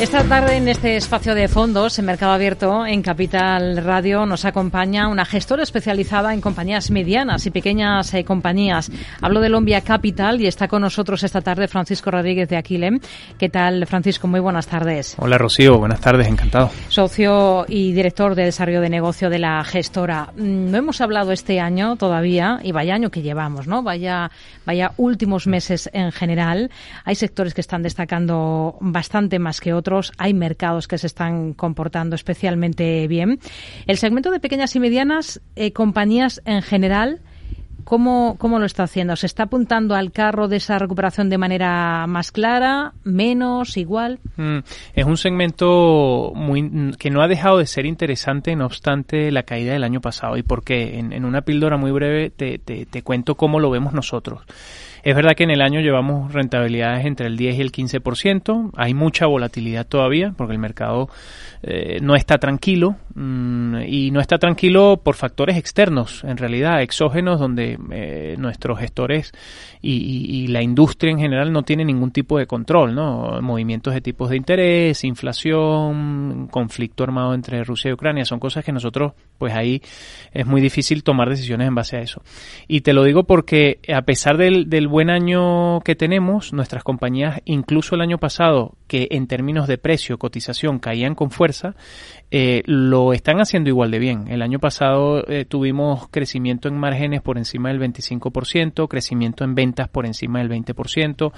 Esta tarde en este espacio de fondos en Mercado Abierto en Capital Radio nos acompaña una gestora especializada en compañías medianas y pequeñas eh, compañías. Hablo de Lombia Capital y está con nosotros esta tarde Francisco Rodríguez de Aquilem. ¿Qué tal, Francisco? Muy buenas tardes. Hola, Rocío. Buenas tardes. Encantado. Socio y director de desarrollo de negocio de la gestora. Mm, no hemos hablado este año todavía y vaya año que llevamos, ¿no? Vaya, vaya últimos meses en general. Hay sectores que están destacando bastante más que otros hay mercados que se están comportando especialmente bien. El segmento de pequeñas y medianas eh, compañías en general, ¿Cómo, ¿Cómo, lo está haciendo? ¿Se está apuntando al carro de esa recuperación de manera más clara, menos, igual? Mm, es un segmento muy, que no ha dejado de ser interesante, no obstante la caída del año pasado. ¿Y por qué? En, en una píldora muy breve te, te, te cuento cómo lo vemos nosotros. Es verdad que en el año llevamos rentabilidades entre el 10 y el 15%. Hay mucha volatilidad todavía porque el mercado eh, no está tranquilo mm, y no está tranquilo por factores externos, en realidad exógenos, donde eh, nuestros gestores y, la industria en general no tienen ningún tipo de control, ¿no? Movimientos de tipos de interés, inflación, conflicto armado entre Rusia y Ucrania, son cosas que nosotros, pues ahí es muy difícil tomar decisiones en base a eso. Y te lo digo porque a pesar del, del buen año que tenemos, nuestras compañías, incluso el año pasado, que en términos de precio, cotización, caían con fuerza, eh, lo están haciendo igual de bien. El año pasado eh, tuvimos crecimiento en márgenes por encima del 25%, crecimiento en ventas por encima del 20%.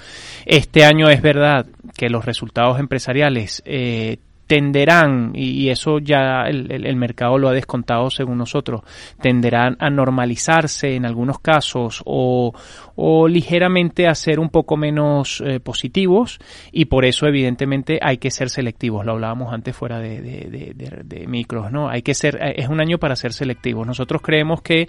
Este año es verdad que los resultados empresariales eh, tenderán, y eso ya el, mercado lo ha descontado según nosotros, tenderán a normalizarse en algunos casos o, o ligeramente a ser un poco menos eh, positivos y por eso evidentemente hay que ser selectivos, lo hablábamos antes fuera de, de, de micros, ¿no? Hay que ser, es un año para ser selectivos. Nosotros creemos que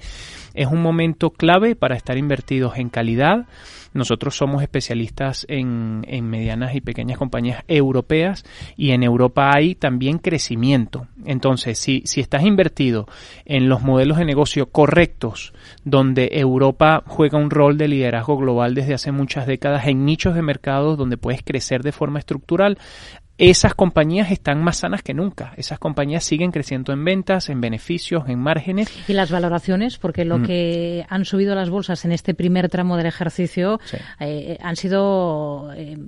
es un momento clave para estar invertidos en calidad, nosotros somos especialistas en, medianas y pequeñas compañías europeas y en Europa hay también crecimiento. Entonces, si, si estás invertido en los modelos de negocio correctos, donde Europa juega un rol de liderazgo global desde hace muchas décadas en nichos de mercados donde puedes crecer de forma estructural, esas compañías están más sanas que nunca. Esas compañías siguen creciendo en ventas, en beneficios, en márgenes. Y las valoraciones, porque lo mm. que han subido las bolsas en este primer tramo del ejercicio eh, han sido eh,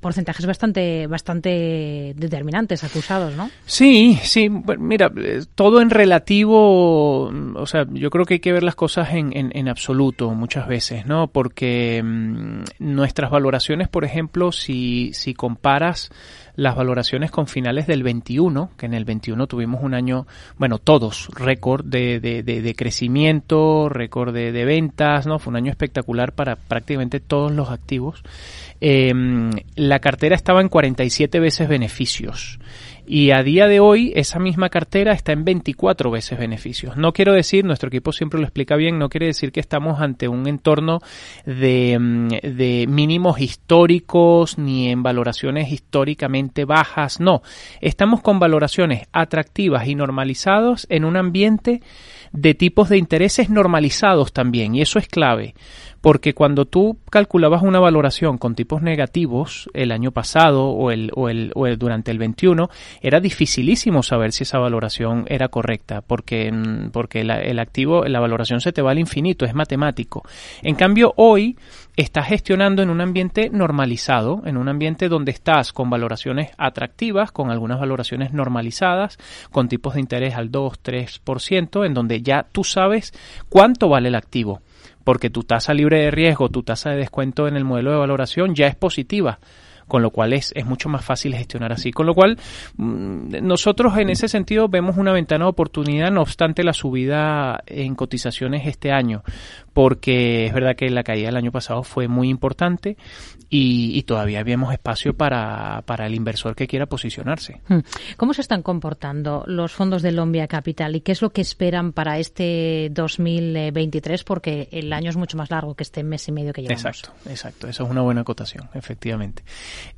porcentajes bastante, bastante determinantes, acusados, ¿no? Sí, sí. mira, eh, todo en relativo, o sea, yo creo que hay que ver las cosas en, en, absoluto muchas veces, ¿no? Porque mm, nuestras valoraciones, por ejemplo, si, si comparas las valoraciones con finales del 21, que en el 21 tuvimos un año, bueno, todos, récord de, de, de, crecimiento, récord de, ventas, ¿no? Fue un año espectacular para prácticamente todos los activos. Eh, la cartera estaba en 47 veces beneficios y a día de hoy esa misma cartera está en 24 veces beneficios. No quiero decir, nuestro equipo siempre lo explica bien, no quiere decir que estamos ante un entorno de, mm, de mínimos históricos ni en valoraciones históricamente bajas, no, estamos con valoraciones atractivas y normalizados en un ambiente de tipos de intereses normalizados también y eso es clave porque cuando tú calculabas una valoración con tipos negativos el año pasado o el, o el, o el durante el 21, era dificilísimo saber si esa valoración era correcta, porque, mm, porque el activo, la valoración se te va al infinito, es matemático. En cambio, hoy estás gestionando en un ambiente normalizado, en un ambiente donde estás con valoraciones atractivas, con algunas valoraciones normalizadas, con tipos de interés al 2, 3%, en donde ya tú sabes cuánto vale el activo porque tu tasa libre de riesgo, tu tasa de descuento en el modelo de valoración ya es positiva con lo cual es, es mucho más fácil gestionar así. Con lo cual, mm, nosotros en ese sentido vemos una ventana de oportunidad, no obstante la subida en cotizaciones este año, porque es verdad que la caída del año pasado fue muy importante y, todavía vemos espacio para, para, el inversor que quiera posicionarse. Hmm. ¿Cómo se están comportando los fondos de Lombia Capital y qué es lo que esperan para este 2023? Porque el año es mucho más largo que este mes y medio que llevamos. Exacto, exacto. Eso es una buena acotación, efectivamente.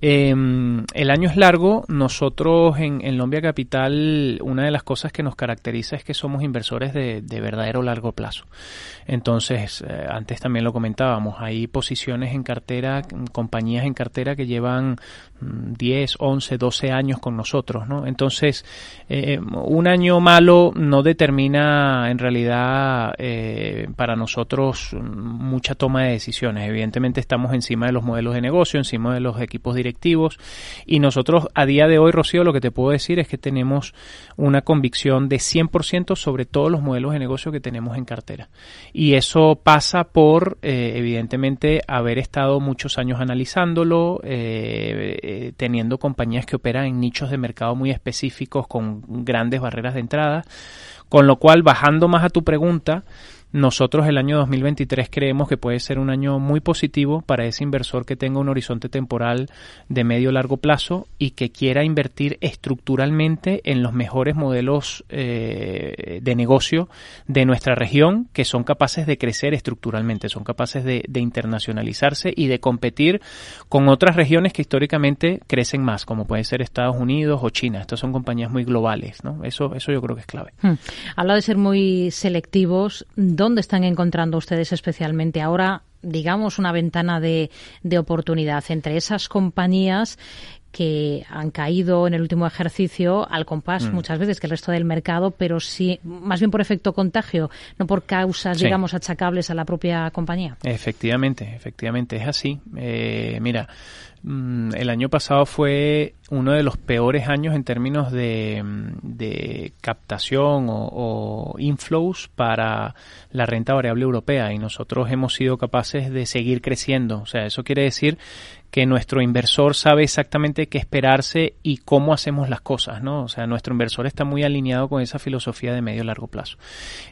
Em, el año es largo. Nosotros en, en, Lombia Capital, una de las cosas que nos caracteriza es que somos inversores de, de verdadero largo plazo. Entonces, pues eh, antes también lo comentábamos, hay posiciones en cartera, compañías en cartera que llevan 10, 11, 12 años con nosotros, ¿no? Entonces, eh, un año malo no determina en realidad eh, para nosotros mucha toma de decisiones. Evidentemente estamos encima de los modelos de negocio, encima de los equipos directivos y nosotros a día de hoy, Rocío, lo que te puedo decir es que tenemos una convicción de 100% sobre todos los modelos de negocio que tenemos en cartera. Y eso pasa por, eh, evidentemente, haber estado muchos años analizándolo, eh, teniendo compañías que operan en nichos de mercado muy específicos con grandes barreras de entrada. Con lo cual, bajando más a tu pregunta, nosotros el año 2023 creemos que puede ser un año muy positivo para ese inversor que tenga un horizonte temporal de medio largo plazo y que quiera invertir estructuralmente en los mejores modelos eh, de negocio de nuestra región que son capaces de crecer estructuralmente, son capaces de, internacionalizarse y de competir con otras regiones que históricamente crecen más, como pueden ser Estados Unidos o China. Estas son compañías muy globales, ¿no? Eso, eso yo creo que es clave. Hmm. Habla de ser muy selectivos ¿Dónde están encontrando ustedes especialmente ahora, digamos, una ventana de, oportunidad entre esas compañías que han caído en el último ejercicio al compás mm. muchas veces que el resto del mercado, pero sí, más bien por efecto contagio, no por causas, digamos, achacables a la propia compañía. Efectivamente, efectivamente, es así. Eh, mira, el año pasado fue uno de los peores años en términos de, mm, captación o, inflows para la renta variable europea y nosotros hemos sido capaces de seguir creciendo. O sea, eso quiere decir que nuestro inversor sabe exactamente qué esperarse y cómo hacemos las cosas, ¿no? O sea, nuestro inversor está muy alineado con esa filosofía de medio largo plazo.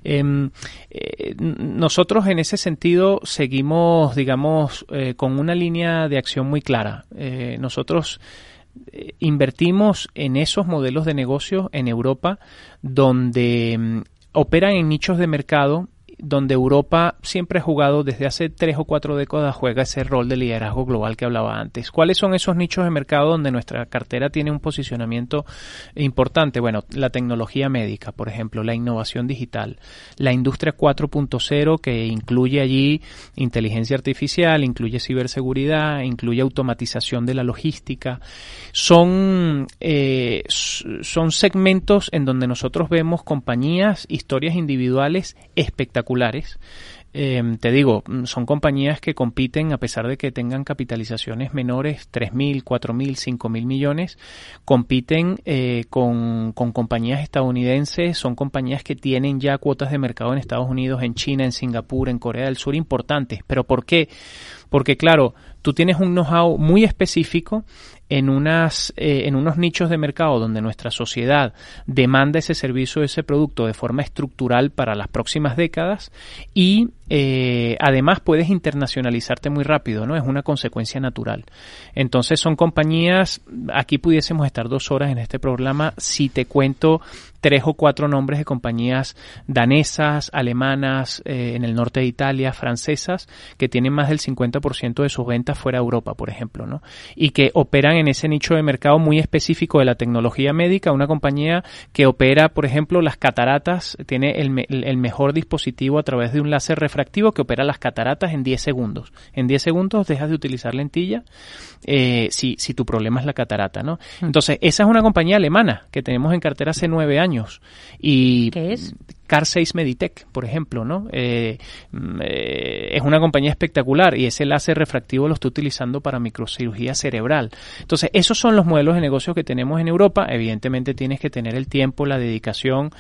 Em, eh, nosotros en ese sentido seguimos, digamos, eh, con una línea de acción muy clara. Eh, nosotros invertimos en esos modelos de negocio en Europa donde mm, operan en nichos de mercado donde Europa siempre ha jugado desde hace tres o cuatro décadas juega ese rol de liderazgo global que hablaba antes. ¿Cuáles son esos nichos de mercado donde nuestra cartera tiene un posicionamiento importante? Bueno, la tecnología médica, por ejemplo, la innovación digital, la industria 4.0 que incluye allí inteligencia artificial, incluye ciberseguridad, incluye automatización de la logística. Son, eh, son segmentos en donde nosotros vemos compañías, historias individuales espectaculares Em, te digo, mm, son compañías que compiten a pesar de que tengan capitalizaciones menores, 3.000, 4.000, 5.000 millones, compiten eh, con, con, compañías estadounidenses, son compañías que tienen ya cuotas de mercado en Estados Unidos, en China, en Singapur, en Corea del Sur importantes. ¿Pero por qué? Porque claro, tú tienes un know-how muy específico en, unas, eh, en unos nichos de mercado donde nuestra sociedad demanda ese servicio, ese producto de forma estructural para las próximas décadas y eh, además puedes internacionalizarte muy rápido, ¿no? Es una consecuencia natural. Entonces son compañías, aquí pudiésemos estar dos horas en este programa si te cuento tres o cuatro nombres de compañías danesas, alemanas, eh, en el norte de Italia, francesas, que tienen más del 50% de sus ventas fuera de Europa, por ejemplo, ¿no? Y que operan en ese nicho de mercado muy específico de la tecnología médica, una compañía que opera, por ejemplo, las cataratas, tiene el, el mejor dispositivo a través de un láser refractivo que opera las cataratas en 10 segundos. En 10 segundos dejas de utilizar lentilla eh, si, si tu problema es la catarata, ¿no? Hmm. Entonces, esa es una compañía alemana que tenemos en cartera hace nueve años. Y ¿Qué es? Car 6 Meditech, por ejemplo, ¿no? Eh, mm, eh, es una compañía espectacular y ese láser refractivo lo está utilizando para microcirugía cerebral. Entonces, esos son los modelos de negocio que tenemos en Europa. Evidentemente tienes que tener el tiempo, la dedicación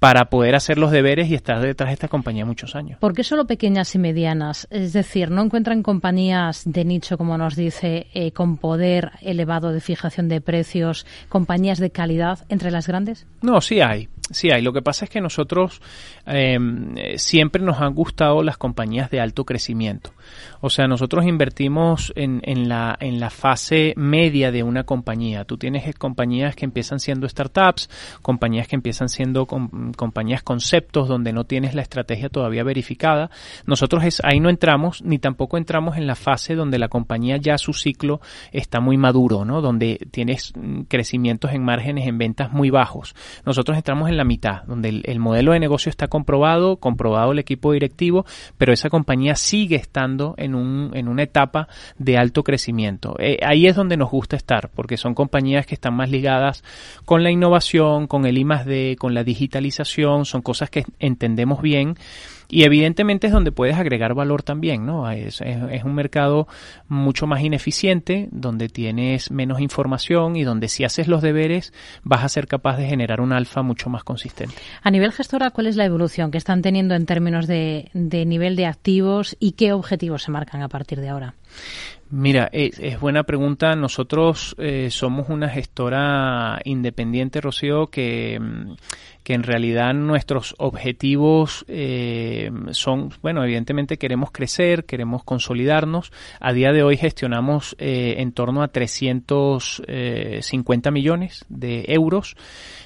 para poder hacer los deberes y estar detrás de esta compañía muchos años. ¿Por qué solo pequeñas y medianas? Es decir, ¿no encuentran compañías de nicho, como nos dice, eh, con poder elevado de fijación de precios, compañías de calidad entre las grandes? No, sí hay. Sí hay. Lo que pasa es que nosotros em, siempre nos han gustado las compañías de alto crecimiento. O sea, nosotros invertimos en, en, la, en la fase media de una compañía. Tú tienes compañías que empiezan siendo startups, compañías que empiezan siendo compañías conceptos donde no tienes la estrategia todavía verificada. Nosotros es, ahí no entramos, ni tampoco entramos en la fase donde la compañía ya su ciclo está muy maduro, ¿no? Donde tienes mm, crecimientos en márgenes en ventas muy bajos. Nosotros entramos en la mitad, donde el, el modelo de negocio está comprobado, comprobado el equipo directivo, pero esa compañía sigue estando en, un, en una etapa de alto crecimiento. Eh, ahí es donde nos gusta estar, porque son compañías que están más ligadas con la innovación, con el I D, con la digitalización, son cosas que entendemos bien y evidentemente es donde puedes agregar valor también, ¿no? Es, es, un mercado mucho más ineficiente, donde tienes menos información y donde si haces los deberes vas a ser capaz de generar un alfa mucho más consistente. A nivel gestora, ¿cuál es la evolución que están teniendo en términos de, de nivel de activos y qué objetivos se marcan a partir de ahora? Mira, es, buena pregunta. Nosotros eh, somos una gestora independiente, Rocío, que, que en realidad nuestros objetivos eh, son, bueno, evidentemente queremos crecer, queremos consolidarnos. A día de hoy gestionamos eh, en torno a 350 millones de euros.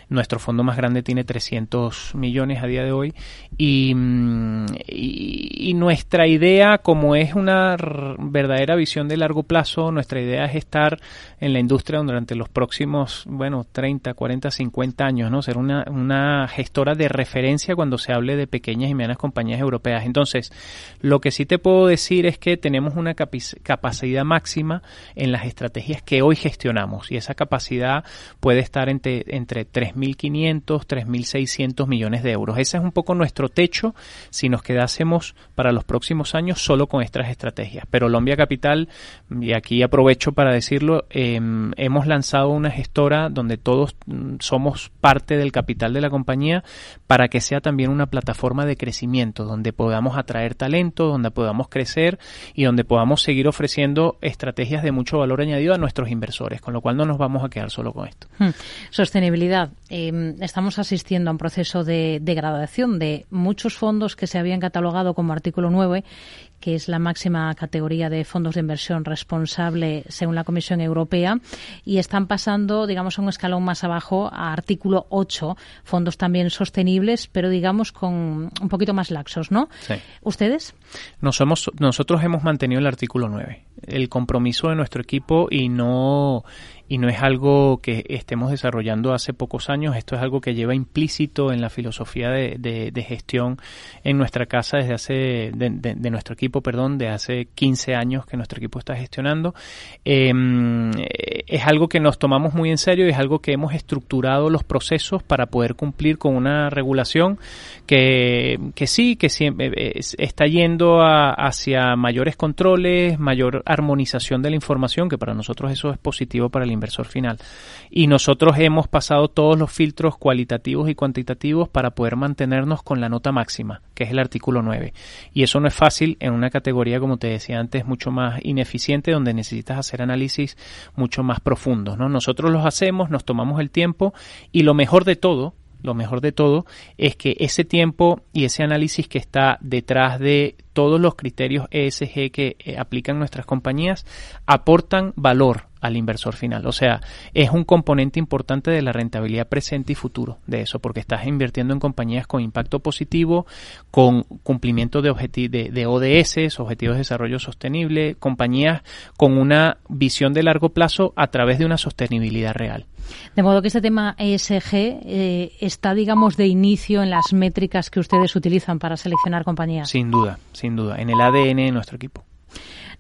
Nuestro fondo más grande tiene 300 millones a día de hoy. Y, mm, y, nuestra idea, como es una verdadera visión de largo plazo, nuestra idea es estar en la industria durante los próximos, bueno, 30, 40, 50 años, ¿no? Ser una, una gestora de referencia cuando se hable de pequeñas y medianas compañías europeas. Entonces, lo que sí te puedo decir es que tenemos una capacidad máxima en las estrategias que hoy gestionamos y esa capacidad puede estar entre, entre 3 3.500, 3.600 millones de euros. Ese es un poco nuestro techo si nos quedásemos para los próximos años solo con estas estrategias. Pero Lombia Capital, y aquí aprovecho para decirlo, em, hemos lanzado una gestora donde todos mm, somos parte del capital de la compañía para que sea también una plataforma de crecimiento, donde podamos atraer talento, donde podamos crecer y donde podamos seguir ofreciendo estrategias de mucho valor añadido a nuestros inversores, con lo cual no nos vamos a quedar solo con esto. Hmm. Sostenibilidad. Em, estamos asistiendo a un proceso de degradación de muchos fondos que se habían catalogado como artículo 9 que es la máxima categoría de fondos de inversión responsable según la Comisión Europea, y están pasando, digamos, a un escalón más abajo a artículo 8, fondos también sostenibles, pero digamos con un poquito más laxos, ¿no? Sí. ¿Ustedes? Nos somos, nosotros hemos mantenido el artículo 9, el compromiso de nuestro equipo y no y no es algo que estemos desarrollando hace pocos años, esto es algo que lleva implícito en la filosofía de, de, gestión en nuestra casa desde hace, de, nuestro equipo, perdón, de hace 15 años que nuestro equipo está gestionando. Em, es algo que nos tomamos muy en serio y es algo que hemos estructurado los procesos para poder cumplir con una regulación que, que sí, que siempre eh, está yendo hacia mayores controles, mayor armonización de la información, que para nosotros eso es positivo para el inversor final. Y nosotros hemos pasado todos los filtros cualitativos y cuantitativos para poder mantenernos con la nota máxima, que es el artículo 9. Y eso no es fácil en una categoría, como te decía antes, mucho más ineficiente, donde necesitas hacer análisis mucho más profundos. ¿no? Nosotros los hacemos, nos tomamos el tiempo y lo mejor de todo, lo mejor de todo es que ese tiempo y ese análisis que está detrás de todos los criterios ESG que eh, aplican nuestras compañías aportan valor al inversor final. O sea, es un componente importante de la rentabilidad presente y futuro de eso, porque estás invirtiendo en compañías con impacto positivo, con cumplimiento de, de, de ODS, Objetivos de Desarrollo Sostenible, compañías con una visión de largo plazo a través de una sostenibilidad real. De modo que este tema ESG eh, está, digamos, de inicio en las métricas que ustedes utilizan para seleccionar compañías. Sin duda, sin duda, en el ADN de nuestro equipo.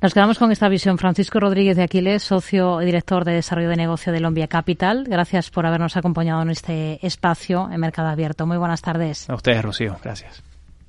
Nos quedamos con esta visión. Francisco Rodríguez de Aquiles, socio y director de desarrollo de negocio de Lombia Capital. Gracias por habernos acompañado en este espacio en Mercado Abierto. Muy buenas tardes. A ustedes, Rocío. Gracias.